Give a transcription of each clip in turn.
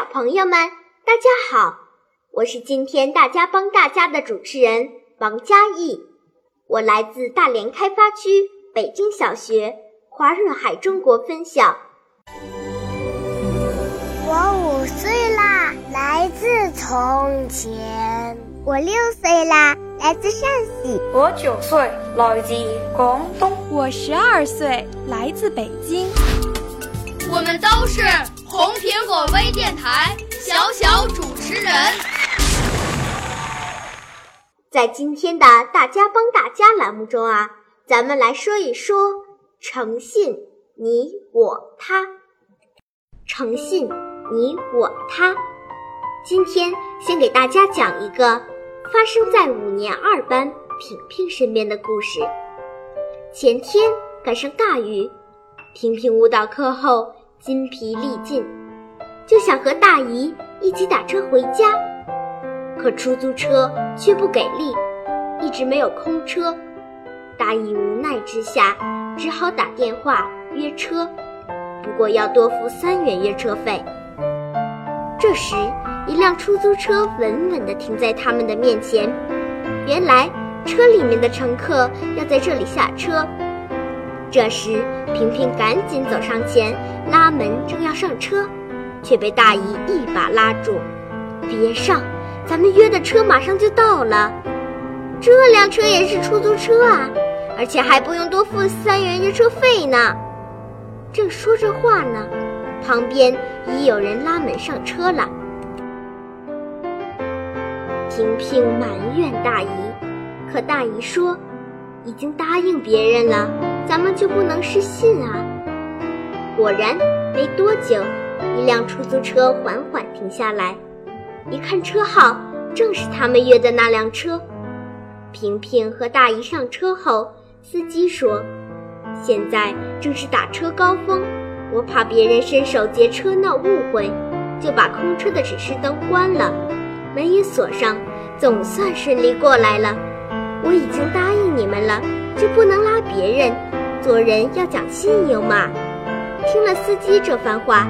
小朋友们，大家好，我是今天大家帮大家的主持人王佳艺，我来自大连开发区北京小学华润海中国分校。我五岁啦，来自从前。我六岁啦。来自陕西，我九岁，来自广东，我十二岁，来自北京。我们都是红苹果微电台小小主持人。在今天的大家帮大家栏目中啊，咱们来说一说诚信，你我他。诚信，你我他。今天先给大家讲一个。发生在五年二班平平身边的故事。前天赶上大雨，平平舞蹈课后筋疲力尽，就想和大姨一起打车回家，可出租车却不给力，一直没有空车。大姨无奈之下，只好打电话约车，不过要多付三元约车费。这时。一辆出租车稳稳地停在他们的面前。原来车里面的乘客要在这里下车。这时，萍萍赶紧走上前拉门，正要上车，却被大姨一把拉住：“别上，咱们约的车马上就到了。这辆车也是出租车啊，而且还不用多付三元约车费呢。”正说着话呢，旁边已有人拉门上车了。萍萍埋怨大姨，可大姨说：“已经答应别人了，咱们就不能失信啊。”果然，没多久，一辆出租车缓缓停下来，一看车号，正是他们约的那辆车。平平和大姨上车后，司机说：“现在正是打车高峰，我怕别人伸手劫车闹误会，就把空车的指示灯关了。”门也锁上，总算顺利过来了。我已经答应你们了，就不能拉别人。做人要讲信用嘛。听了司机这番话，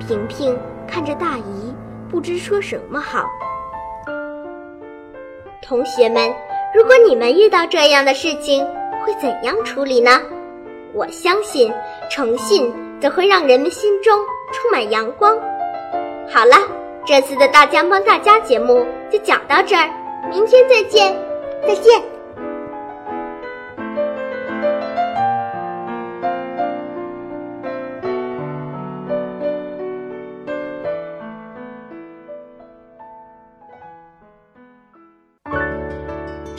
萍萍看着大姨，不知说什么好。同学们，如果你们遇到这样的事情，会怎样处理呢？我相信，诚信则会让人们心中充满阳光。好了。这次的大江帮大家节目就讲到这儿，明天再见，再见。